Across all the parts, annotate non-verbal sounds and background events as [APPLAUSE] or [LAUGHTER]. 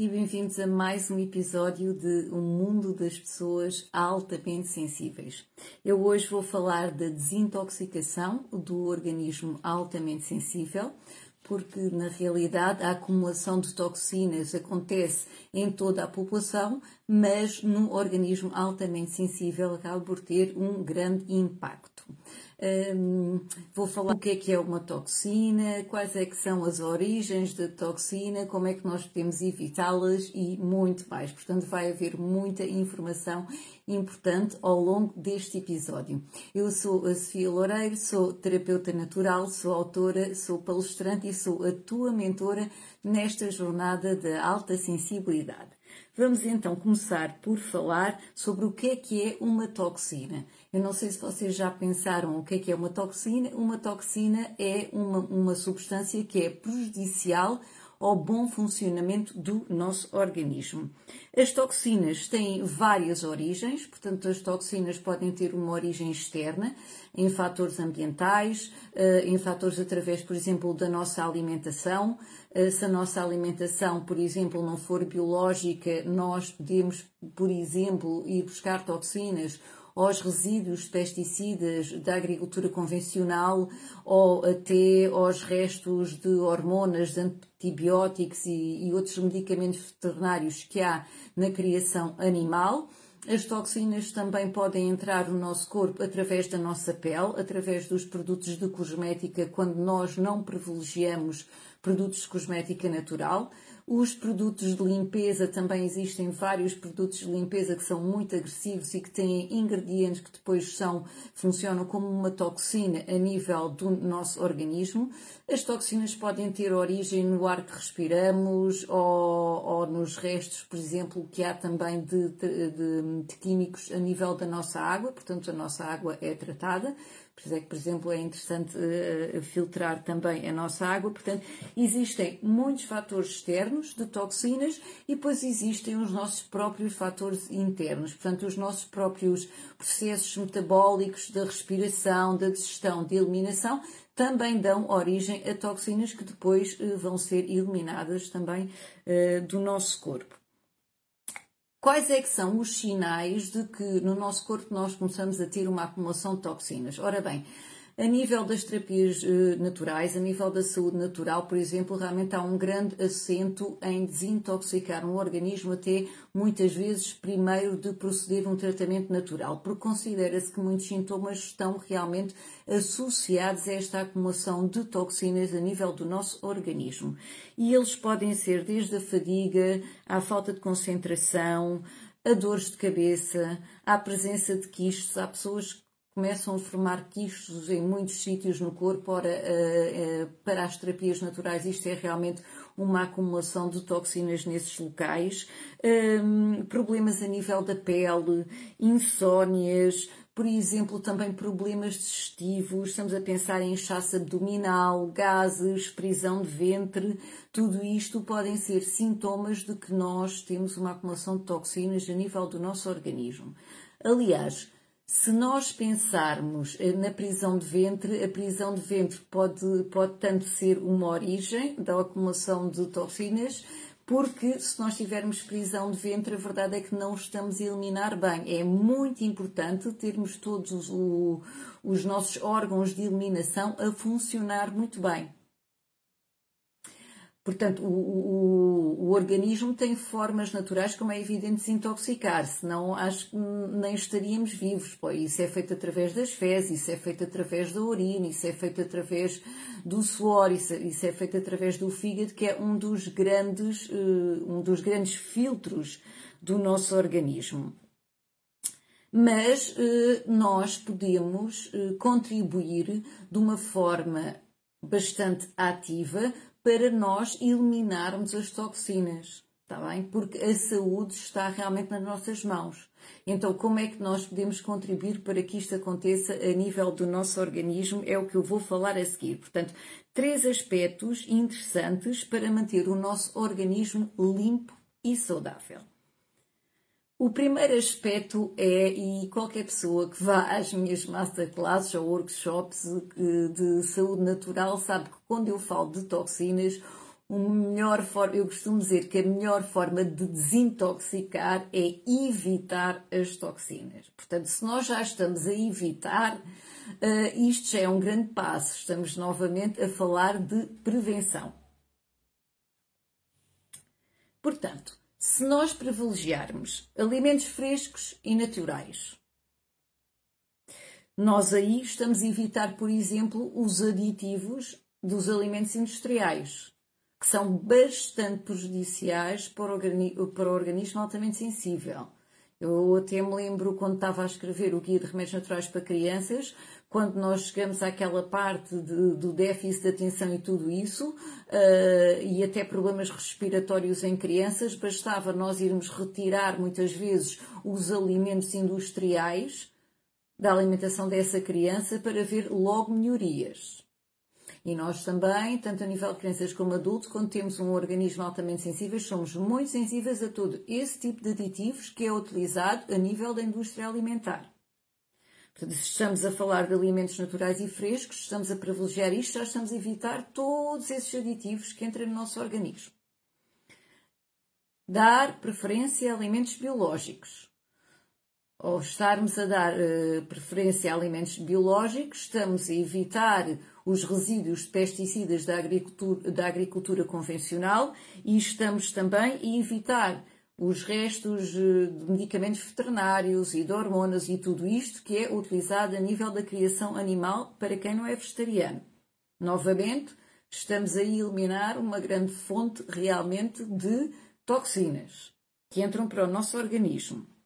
E bem-vindos a mais um episódio de O Mundo das Pessoas Altamente Sensíveis. Eu hoje vou falar da desintoxicação do organismo altamente sensível, porque na realidade a acumulação de toxinas acontece em toda a população, mas no organismo altamente sensível acaba por ter um grande impacto. Um, vou falar o que é que é uma toxina, quais é que são as origens da toxina, como é que nós podemos evitá-las e muito mais. Portanto, vai haver muita informação importante ao longo deste episódio. Eu sou a Sofia Loureiro, sou terapeuta natural, sou autora, sou palestrante e sou a tua mentora nesta jornada da alta sensibilidade. Vamos então começar por falar sobre o que é que é uma toxina. Eu não sei se vocês já pensaram o que é que é uma toxina. Uma toxina é uma, uma substância que é prejudicial ao bom funcionamento do nosso organismo. As toxinas têm várias origens, portanto, as toxinas podem ter uma origem externa, em fatores ambientais, eh, em fatores através, por exemplo, da nossa alimentação. Eh, se a nossa alimentação, por exemplo, não for biológica, nós podemos, por exemplo, ir buscar toxinas aos resíduos de pesticidas da agricultura convencional ou até aos restos de hormonas, de antibióticos e, e outros medicamentos veterinários que há na criação animal. As toxinas também podem entrar no nosso corpo através da nossa pele, através dos produtos de cosmética, quando nós não privilegiamos produtos de cosmética natural. Os produtos de limpeza, também existem vários produtos de limpeza que são muito agressivos e que têm ingredientes que depois são, funcionam como uma toxina a nível do nosso organismo. As toxinas podem ter origem no ar que respiramos ou, ou nos restos, por exemplo, que há também de, de, de, químicos a nível da nossa água, portanto a nossa água é tratada. Por isso é que, por exemplo, é interessante uh, filtrar também a nossa água. Portanto, existem muitos fatores externos de toxinas e depois existem os nossos próprios fatores internos. Portanto, os nossos próprios processos metabólicos da respiração, da digestão, de eliminação, também dão origem a toxinas que depois uh, vão ser eliminadas também uh, do nosso corpo. Quais é que são os sinais de que no nosso corpo nós começamos a ter uma acumulação de toxinas? Ora bem, a nível das terapias uh, naturais, a nível da saúde natural, por exemplo, realmente há um grande acento em desintoxicar um organismo até muitas vezes primeiro de proceder um tratamento natural, porque considera-se que muitos sintomas estão realmente associados a esta acumulação de toxinas a nível do nosso organismo. E eles podem ser desde a fadiga, à falta de concentração, a dores de cabeça, à presença de quistos. Há pessoas começam a formar quistos em muitos sítios no corpo. Ora, eh, eh, para as terapias naturais, isto é realmente uma acumulação de toxinas nesses locais. Ehm, problemas a nível da pele, insónias, por exemplo, também problemas digestivos, estamos a pensar em inchaço abdominal, gases, prisão de ventre, tudo isto podem ser sintomas de que nós temos uma acumulação de toxinas a nível do nosso organismo. Aliás, se nós pensarmos eh, na prisão de ventre, a prisão de ventre pode, pode tanto ser uma origem da acumulação de toxinas, porque se nós tivermos prisão de ventre, a verdade é que não estamos a eliminar bem. É muito importante termos todos os, os nossos órgãos de eliminação a funcionar muito bem. Portanto, o, o, o, organismo tem formas naturais, como é evidente, de se intoxicar, senão acho que nem estaríamos vivos. Pô, isso é feito através das fezes, isso é feito através da urina, isso é feito através do suor, isso, isso é feito através do fígado, que é um dos grandes, uh, um dos grandes filtros do nosso organismo. Mas uh, nós podemos uh, contribuir de uma forma bastante ativa para nós eliminarmos as toxinas, está bem? Porque a saúde está realmente nas nossas mãos. Então, como é que nós podemos contribuir para que isto aconteça a nível do nosso organismo? É o que eu vou falar a seguir. Portanto, três aspectos interessantes para manter o nosso organismo limpo e saudável. O primeiro aspecto é, e qualquer pessoa que vá às minhas masterclasses ou workshops eh, de saúde natural sabe quando eu falo de toxinas, melhor forma, eu costumo dizer que a melhor forma de desintoxicar é evitar as toxinas. Portanto, se nós já estamos a evitar, uh, isto já é um grande passo. Estamos novamente a falar de prevenção. Portanto, se nós privilegiarmos alimentos frescos e naturais, nós aí estamos a evitar, por exemplo, os aditivos dos alimentos industriais que são bastante prejudiciais para o, para o organismo altamente sensível. Eu até me lembro quando estava a escrever o Guia de Remédios Naturais para Crianças, quando nós chegamos àquela parte de, do déficit de atenção e tudo isso, uh, e até problemas respiratórios em crianças, bastava nós irmos retirar muitas vezes os alimentos industriais da alimentação dessa criança para ver logo melhorias. E nós também, tanto a nível de crianças como adultos, quando temos um organismo altamente sensível, somos muito sensíveis a todo esse tipo de aditivos que é utilizado a nível da indústria alimentar. Portanto, se estamos a falar de alimentos naturais e frescos, estamos a privilegiar isto, já estamos a evitar todos esses aditivos que entram no nosso organismo. Dar preferência a alimentos biológicos. Ou estarmos a dar uh, preferência a alimentos biológicos, estamos a evitar os resíduos de pesticidas da agricultura, da agricultura convencional e estamos também a evitar os restos eh, de medicamentos veterinários e de hormonas e tudo isto que é utilizado a nível da criação animal para quem não é vegetariano. Novamente, estamos a eliminar uma grande fonte realmente de toxinas que entram para o nosso organismo.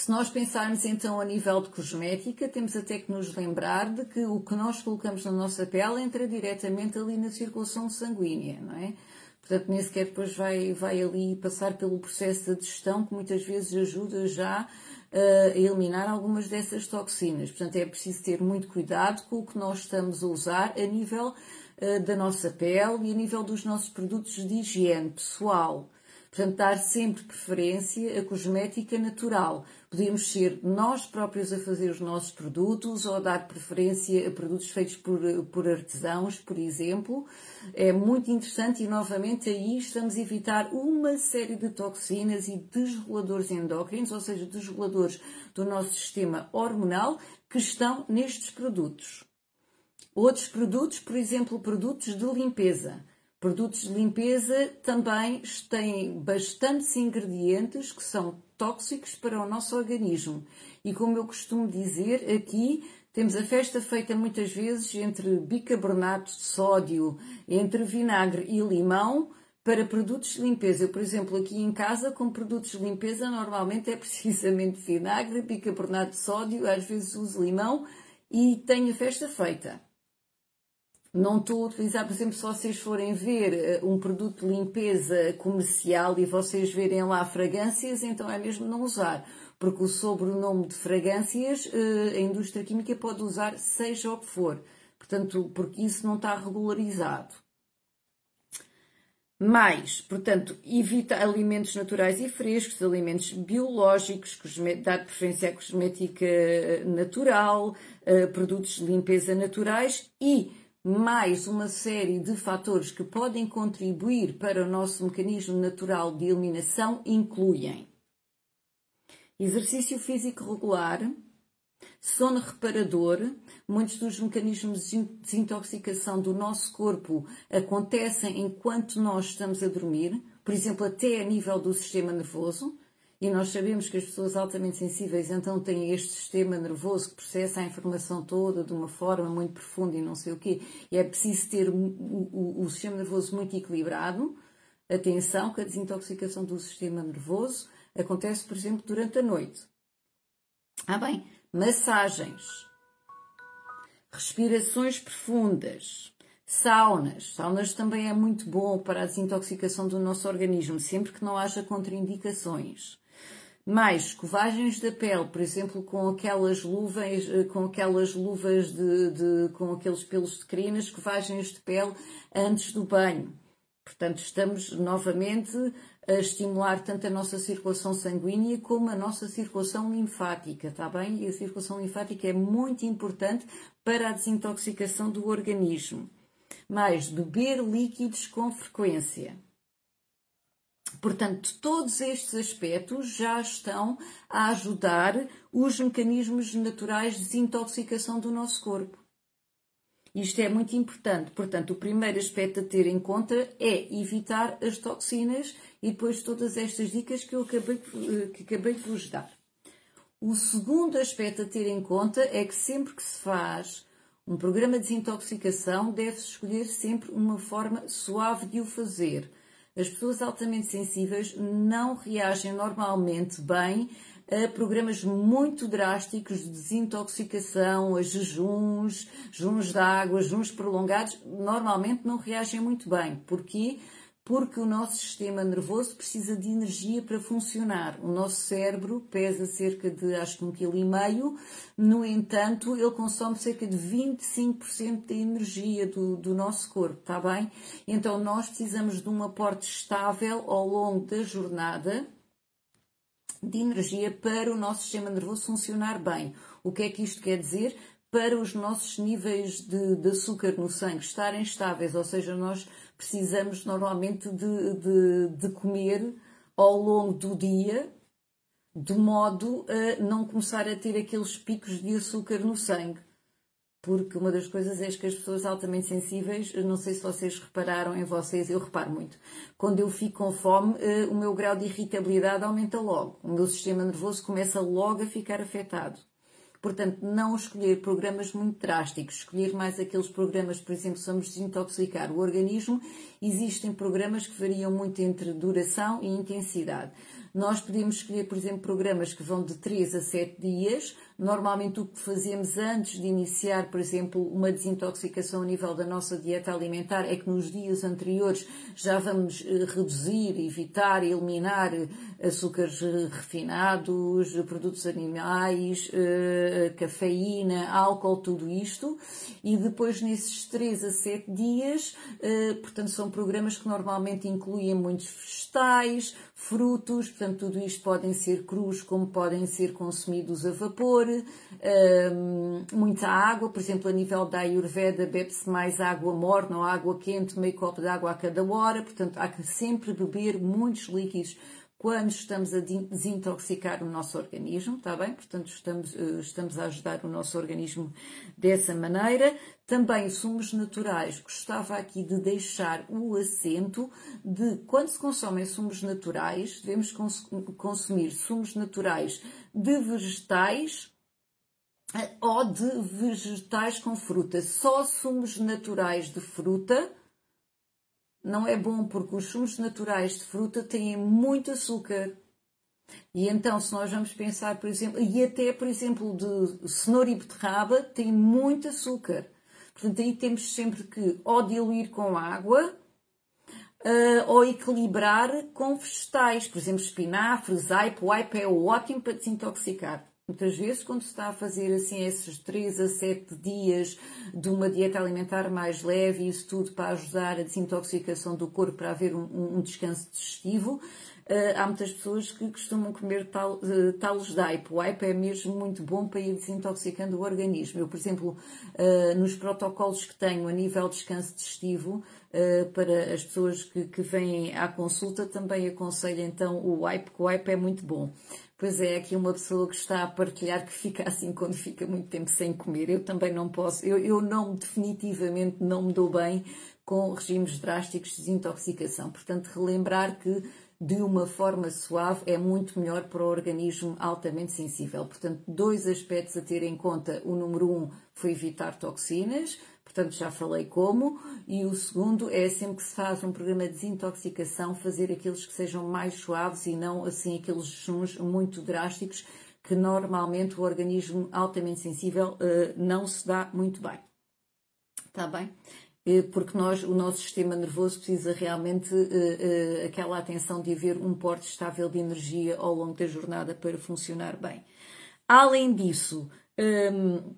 Se nós pensarmos então a nível de cosmética, temos até que nos lembrar de que o que nós colocamos na nossa pele entra diretamente ali na circulação sanguínea, não é? Portanto, nem sequer depois vai, vai ali passar pelo processo de digestão que muitas vezes ajuda já a eliminar algumas dessas toxinas. Portanto, é preciso ter muito cuidado com o que nós estamos a usar a nível uh, da nossa pele e a nível dos nossos produtos de higiene pessoal. Portanto, dar sempre preferência a cosmética natural. Podemos ser nós próprios a fazer os nossos produtos ou dar preferência a produtos feitos por, por artesãos, por exemplo. É muito interessante e, novamente, aí estamos a evitar uma série de toxinas e desreguladores endócrinos, ou seja, desreguladores do nosso sistema hormonal, que estão nestes produtos. Outros produtos, por exemplo, produtos de limpeza. Produtos de limpeza também têm bastantes ingredientes que são tóxicos para o nosso organismo. E como eu costumo dizer, aqui temos a festa feita muitas vezes entre bicarbonato de sódio, entre vinagre e limão para produtos de limpeza. Eu, por exemplo, aqui em casa, com produtos de limpeza, normalmente é precisamente [LAUGHS] vinagre, bicarbonato de sódio, às vezes uso limão e tenho a festa feita. Não estou a utilizar, por exemplo, se vocês forem ver eh, um produto de limpeza comercial e vocês verem lá fragrâncias, então é mesmo não usar. Porque o sobrenome de fragrâncias eh, a indústria química pode usar seja o que for. Portanto, porque isso não está regularizado. Mais, portanto, evita alimentos naturais e frescos, alimentos biológicos, dar preferência à cosmética eh, natural, produtos de limpeza naturais e mais uma série de fatores que podem contribuir para o nosso mecanismo natural de eliminação incluem exercício físico regular, sono reparador. Muitos dos mecanismos de desintoxicação do nosso corpo acontecem enquanto nós estamos a dormir, por exemplo, até a nível do sistema nervoso. E nós sabemos que as pessoas altamente sensíveis então têm este sistema nervoso que processa a informação toda de uma forma muito profunda e não sei o quê. E é preciso ter o, o, o sistema nervoso muito equilibrado. Atenção que a desintoxicação do sistema nervoso acontece, por exemplo, durante a noite. Ah, bem, massagens, respirações profundas, saunas. Saunas também é muito bom para a desintoxicação do nosso organismo, sempre que não haja contraindicações Mais escovagens da pele, por exemplo, com aquelas luvas, com aquelas luvas de, de com aqueles pelos de crina, escovagens de pele antes do banho. Portanto, estamos novamente a estimular tanto a nossa circulação sanguínea como a nossa circulação linfática, está bem? E a circulação linfática é muito importante para a desintoxicação do organismo. Mais, beber líquidos com frequência. Portanto, todos estes aspectos já estão a ajudar os mecanismos naturais de desintoxicação do nosso corpo. Isto é muito importante. Portanto, o primeiro aspecto a ter em conta é evitar as toxinas e depois todas estas dicas que eu acabei, que acabei de vos dar. O segundo aspecto a ter em conta é que sempre que se faz um programa de desintoxicação, deve-se escolher sempre uma forma suave de o fazer. As pessoas altamente sensíveis não reagem normalmente bem a programas muito drásticos de desintoxicação, a jejuns, jejuns de água, jejuns prolongados, normalmente não reagem muito bem. Porquê? Porque o nosso sistema nervoso precisa de energia para funcionar. O nosso cérebro pesa cerca de, acho que um quilo e meio, no entanto, ele consome cerca de 25% da energia do, do nosso corpo, está bem? Então nós precisamos de um aporte estável ao longo da jornada, de energia para o nosso sistema nervoso funcionar bem. O que é que isto quer dizer? Para os nossos níveis de, de açúcar no sangue estarem estáveis, ou seja, nós precisamos normalmente de, de, de comer ao longo do dia, de modo a não começar a ter aqueles picos de açúcar no sangue. Porque uma das coisas é que as pessoas altamente sensíveis, não sei se vocês repararam em vocês, eu reparo muito, quando eu fico com fome, eh, o meu grau de irritabilidade aumenta logo, o meu sistema nervoso começa logo a ficar afetado. Portanto, não escolher programas muito drásticos, escolher mais aqueles programas, por exemplo, se vamos desintoxicar o organismo, existem programas que variam muito entre duração e intensidade. Nós podemos escolher, por exemplo, programas que vão de 3 a 7 dias, Normalmente o que fazemos antes de iniciar, por exemplo, uma desintoxicação a nível da nossa dieta alimentar é que nos dias anteriores já vamos eh, reduzir, evitar, eliminar eh, açúcares eh, refinados, produtos animais, cafeína, álcool, tudo isto. E depois nesses 3 a 7 dias, portanto, são programas que normalmente incluem muitos vegetais, frutos, portanto, tudo isto podem ser crus como podem ser consumidos a vapor, um, muita água, por exemplo, a nível da Ayurveda bebe-se mais água morna ou água quente, meio copo de água a cada hora, portanto, há que sempre beber muitos líquidos quando estamos a desintoxicar o nosso organismo, está bem? Portanto, estamos, eh, estamos a ajudar o nosso organismo dessa maneira. Também sumos naturais. Gostava aqui de deixar o acento de quando se consomem sumos naturais, devemos consumir sumos naturais de vegetais eh, ou de vegetais com fruta. Só sumos naturais de fruta não é bom porque os sumos naturais de fruta têm muito açúcar. E então, se nós vamos pensar, por exemplo, e até, por exemplo, de cenoura e beterraba, tem muito açúcar. Portanto, aí temos sempre que ou diluir com água uh, ou equilibrar com vegetais. Por exemplo, espinafres, aipo. Aipo é ótimo para desintoxicar. Muitas vezes, quando se está a fazer assim esses 3 a 7 dias de uma dieta alimentar mais leve isso tudo para ajudar a desintoxicação do corpo, para haver um, um descanso digestivo, há muitas pessoas que costumam comer tal, uh, talos de aipo. O aipo é mesmo muito bom para ir desintoxicando o organismo. Eu, por exemplo, uh, nos protocolos que tenho a nível de descanso digestivo, para as pessoas que, que vêm à consulta, também aconselho então o aipo, porque o aipo é muito bom. Pois é, aqui uma pessoa que está a partilhar que fica assim quando fica muito tempo sem comer. Eu também não posso, eu, eu não, definitivamente não me dou bem com regimes drásticos de desintoxicação. Portanto, relembrar que de uma forma suave é muito melhor para o organismo altamente sensível. Portanto, dois aspectos a ter em conta. O número um foi evitar toxinas, portanto já falei como, e o segundo é sempre que se faz um programa de desintoxicação, fazer aqueles que sejam mais suaves e não assim aqueles jejuns muito drásticos que normalmente o organismo altamente sensível uh, não se dá muito bem. Está bem? Porque nós, o nosso sistema nervoso precisa realmente uh, uh, aquela atenção de haver um porte estável de energia ao longo da jornada para funcionar bem. Além disso, um,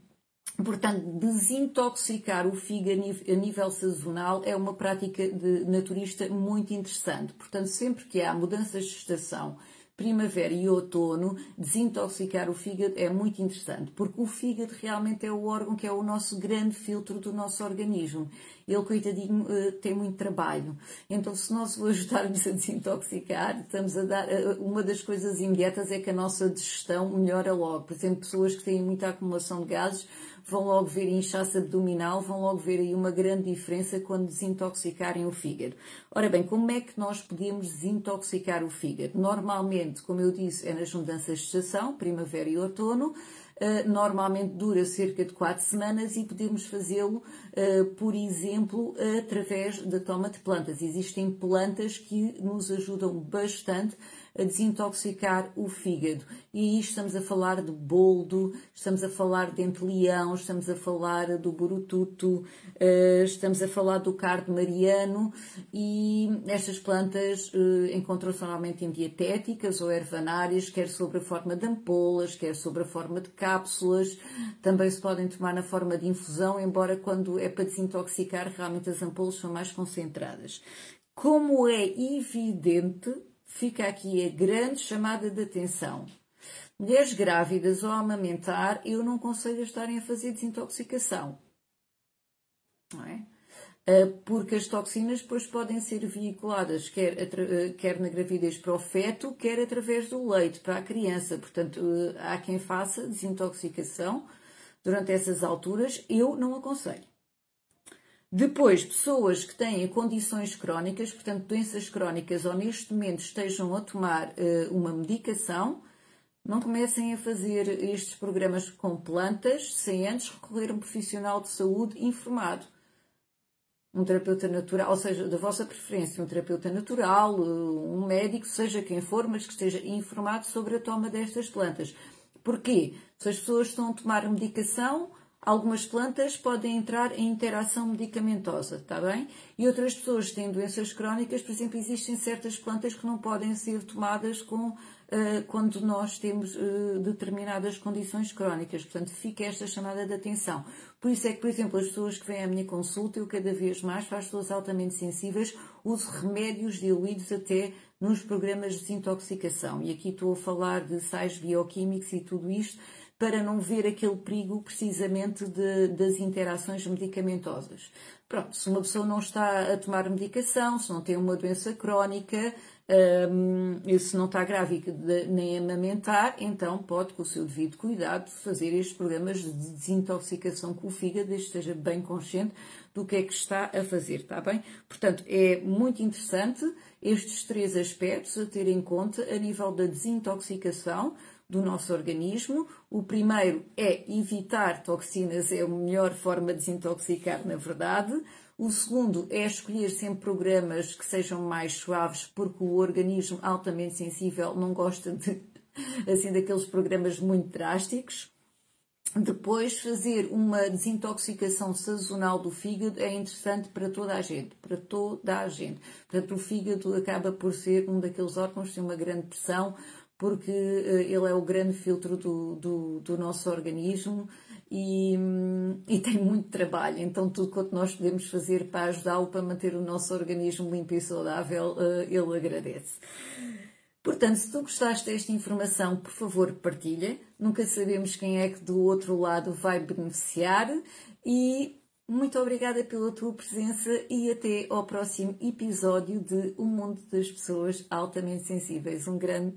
portanto, desintoxicar o fígado a nível sazonal é uma prática de naturista muito interessante. Portanto, sempre que há mudanças de estação, primavera e outono, desintoxicar o fígado é muito interessante, porque o fígado realmente é o órgão que é o nosso grande filtro do nosso organismo. Ele, coitadinho, eh, tem muito trabalho. Então, se nós o ajudarmos a desintoxicar, estamos a dar. Eh, uma das coisas imediatas é que a nossa digestão melhora logo. Por exemplo, pessoas que têm muita acumulação de gases vão logo ver inchaço abdominal, vão logo ver aí uma grande diferença quando desintoxicarem o fígado. Ora bem, como é que nós podemos desintoxicar o fígado? Normalmente, como eu disse, é nas mudanças de estação, primavera e outono. Uh, normalmente dura cerca de 4 semanas e podemos fazê-lo, uh, por exemplo, através da toma de plantas. Existem plantas que nos ajudam bastante a desintoxicar o fígado. E aí estamos a falar de boldo, estamos a falar de entre-leão, estamos a falar do burututo, eh, estamos a falar do cardo mariano e estas plantas eh, encontram-se normalmente em dietéticas ou ervanárias, quer sobre a forma de ampolas, quer sobre a forma de cápsulas, também se podem tomar na forma de infusão, embora quando é para desintoxicar realmente as ampolas são mais concentradas. Como é evidente, fica aqui a grande chamada de atenção. Mulheres grávidas ou amamentar, eu não aconselho a estarem a fazer desintoxicação. Não é? Ah, porque as toxinas depois podem ser veiculadas quer, ah, quer na gravidez para o feto, quer através do leite para a criança. Portanto, ah, há quem faça desintoxicação durante essas alturas. Eu não aconselho. Depois, pessoas que têm condições crónicas, portanto, doenças crónicas, ou neste momento estejam a tomar uh, uma medicação, não comecem a fazer estes programas com plantas sem antes recorrer a um profissional de saúde informado. Um terapeuta natural, ou seja, da vossa preferência, um terapeuta natural, eh, um médico, seja quem for, mas que esteja informado sobre a toma destas plantas. Porquê? Se as pessoas estão a tomar medicação, Algumas plantas podem entrar em interação medicamentosa, está bem? E outras pessoas que têm doenças crónicas, por exemplo, existem certas plantas que não podem ser tomadas com, uh, quando nós temos uh, determinadas condições crónicas. Portanto, fica esta chamada de atenção. Por isso é que, por exemplo, as pessoas que vêm à minha consulta, eu cada vez mais, as pessoas altamente sensíveis, uso remédios diluídos até nos programas de desintoxicação. E aqui estou a falar de sais bioquímicos e tudo isto para não ver aquele perigo precisamente de, das interações medicamentosas. Pronto, se uma pessoa não está a tomar medicação, se não tem uma doença crónica, um, se não está grávida nem amamentar, então pode, com o seu devido cuidado, fazer estes programas de desintoxicação com o fígado, desde esteja bem consciente do que é que está a fazer, está bem? Portanto, é muito interessante estes três aspectos a ter em conta a nível da desintoxicação, do nosso organismo. O primeiro é evitar toxinas, é a melhor forma de desintoxicar, na verdade. O segundo é escolher sempre programas que sejam mais suaves, porque o organismo altamente sensível não gosta de, [LAUGHS] assim, daqueles programas muito drásticos. Depois, fazer uma desintoxicação sazonal do fígado é interessante para toda a gente, para toda a gente. Portanto, o fígado acaba por ser um daqueles órgãos que tem uma grande pressão, porque uh, ele é o grande filtro do, do, do nosso organismo e, e, tem muito trabalho. Então, tudo quanto nós podemos fazer para ajudá-lo para manter o nosso organismo limpo e saudável, uh, ele agradece. Portanto, se tu gostaste desta informação, por favor, partilha. Nunca sabemos quem é que do outro lado vai beneficiar. E muito obrigada pela tua presença e até ao próximo episódio de O Mundo das Pessoas Altamente Sensíveis. Um grande